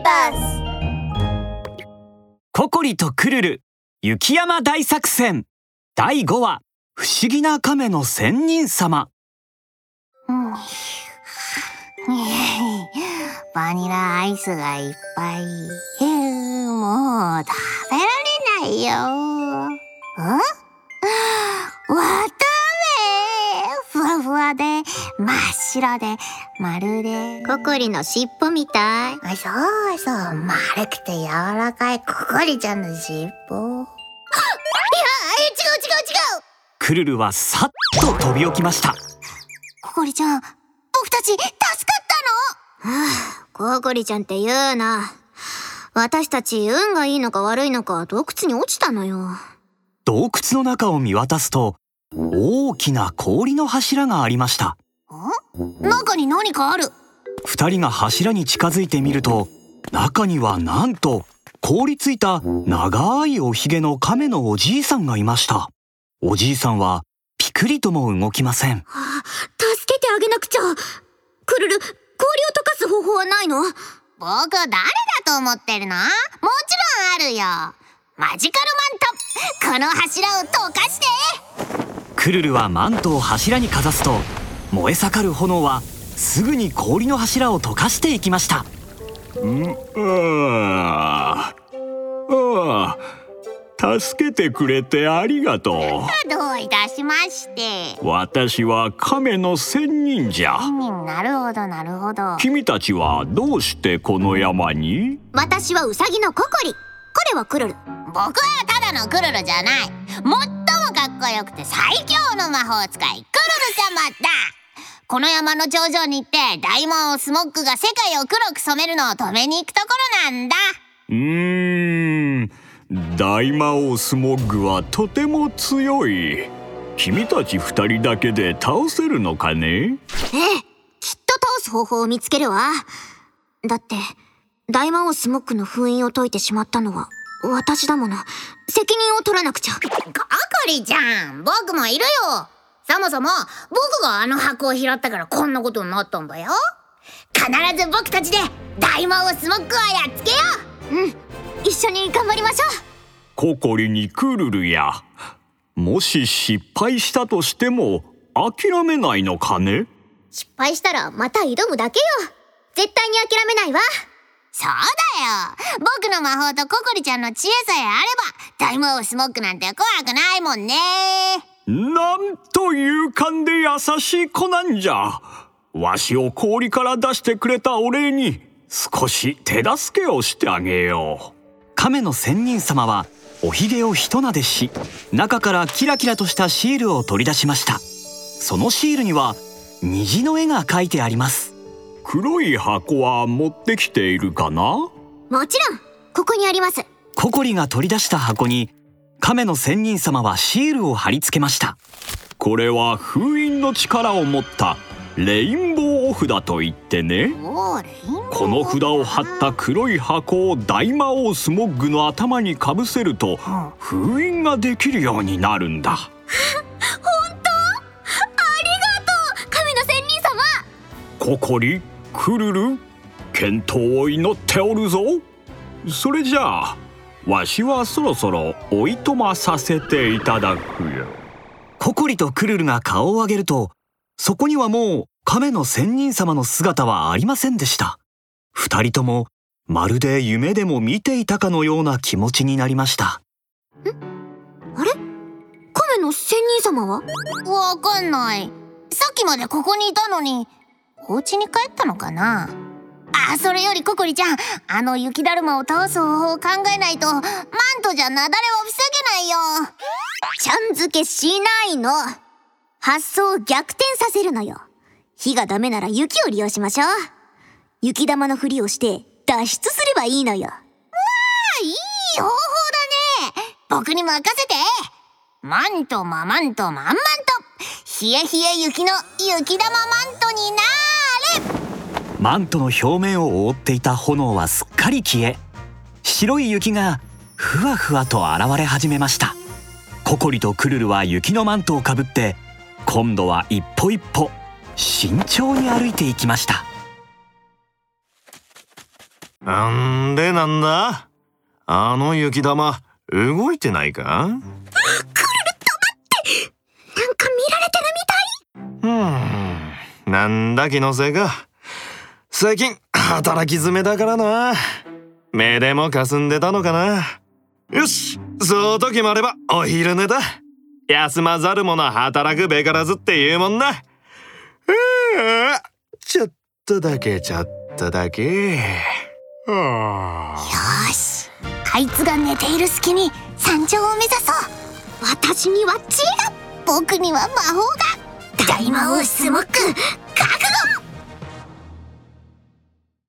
ーバースココリとクルル雪山大作戦。第5話不思議な亀の仙人様。うん。バニラアイスがいっぱい。えーもう食べられないよ。ん？白でまるで。ココリの尻尾みたい。あそうそう。丸くて柔らかいココリちゃんの尻尾。いや違う違う違う。クルルはさっと飛び起きました。ココリちゃん僕たち助かったの？ココリちゃんって言うな。私たち運がいいのか悪いのか洞窟に落ちたのよ。洞窟の中を見渡すと大きな氷の柱がありました中に何かある。二人が柱に近づいてみると中にはなんと凍りついた長いおひげの亀のおじいさんがいました。おじいさんはピクリとも動きません。助けてあげなくちゃ。クルル氷を溶かす方法はないの？僕誰だと思ってるの？もちろんあるよ。マジカルマントこの柱を溶かして。クルルはマントを柱にかざすと燃え盛る炎はすぐに氷の柱を溶かしていきました。ああ助けてくれてありがとどういたしまして。う私は亀の仙人じゃ。うんなるほどなるほど。君たちはどうしてこの山に？私はウサギのココリ。彼はクルル。僕はただのクルルじゃない。最もかっこよくて最強の魔法使いクルル様だこの山の頂上に行って大魔王スモッグが世界を黒く染めるのを止めに行くところなんだ。うーん。大魔王スモッグはとても強い。君たち二人だけで倒せるのかね？ええきっと倒す方法を見つけるわ。だって大魔王スモックの封印を解いてしまったのは私だもの。責任を取らなくちゃ。ココリちゃん。僕もいるよそもそも僕があの箱を拾ったからこんなことになったんだよ。必ず僕たちで大魔王スモッグをやっつけよ。うん。一緒に頑張りましょう。ココリにクルルや。もし失敗したとしても諦めないのかね？失敗したらまた挑むだけよ。絶対に諦めないわ。そうだよ。僕の魔法とココリちゃんの知恵さえあれば大魔王スモッグなんて怖くないもんねなんと勇敢で優しい子なんじゃ。わしを氷から出してくれたお礼に少し手助けをしてあげよ亀の仙人様はおひげをひと撫でし中からキラキラとしたシールを取り出しました。そのシールには虹の絵が描いてあります。う黒い箱は持ってきているかな？もちろんここにあります。ココリが取り出した箱に亀の仙人様はシールを貼り付けました。これは封印の力を持ったレインボーオフだと言ってね。この札を貼った黒い箱を大魔王スモッグの頭にかぶせると封印ができるようになるんだ。神の仙人様。ココリクルル健闘を祈っておるぞ。それじゃあわしはそろそろおいとまさせていただくよ。ココリとクルルが顔を上げるとそこにはもう亀の仙人様の姿はありませんでした。二人ともまるで夢でも見ていたかのような気持ちになりました。あれ？亀の仙人様は？わかんない。さっきまでここにいたのに。お家に帰ったのかな？あそれよりココリちゃんあの雪だるまを倒す方法を考えないとマントじゃ雪崩を防げないよ。ちゃん付けしないの。発想を逆転させるのよ。火がダメなら雪を利用しましょう。雪玉のふりをして脱出すればいいのよ。わあいい方法だね。僕に任せて。マントママントマンマント冷え冷え雪の雪玉マントにな。マントの表面を覆っていた炎はすっかり消え白い雪がふわふわと現れ始めました。ココリとクルルは雪のマントをかぶって今度は一歩一歩慎重に歩いていきました。あなんでなんだ？あの雪玉動いてないか？なんか見られてるみたい？うんなんだ気のせいか最近働き詰めだからな。目でも霞んでたのかな。よしそうと決まればお昼寝だ。休まざる者働くべからずって言うもんな。うーちょっとだけちょっとだけ。はあ。よしあいつが寝ている隙に山頂を目指そう。私には知恵が僕には魔法が。大魔王スモック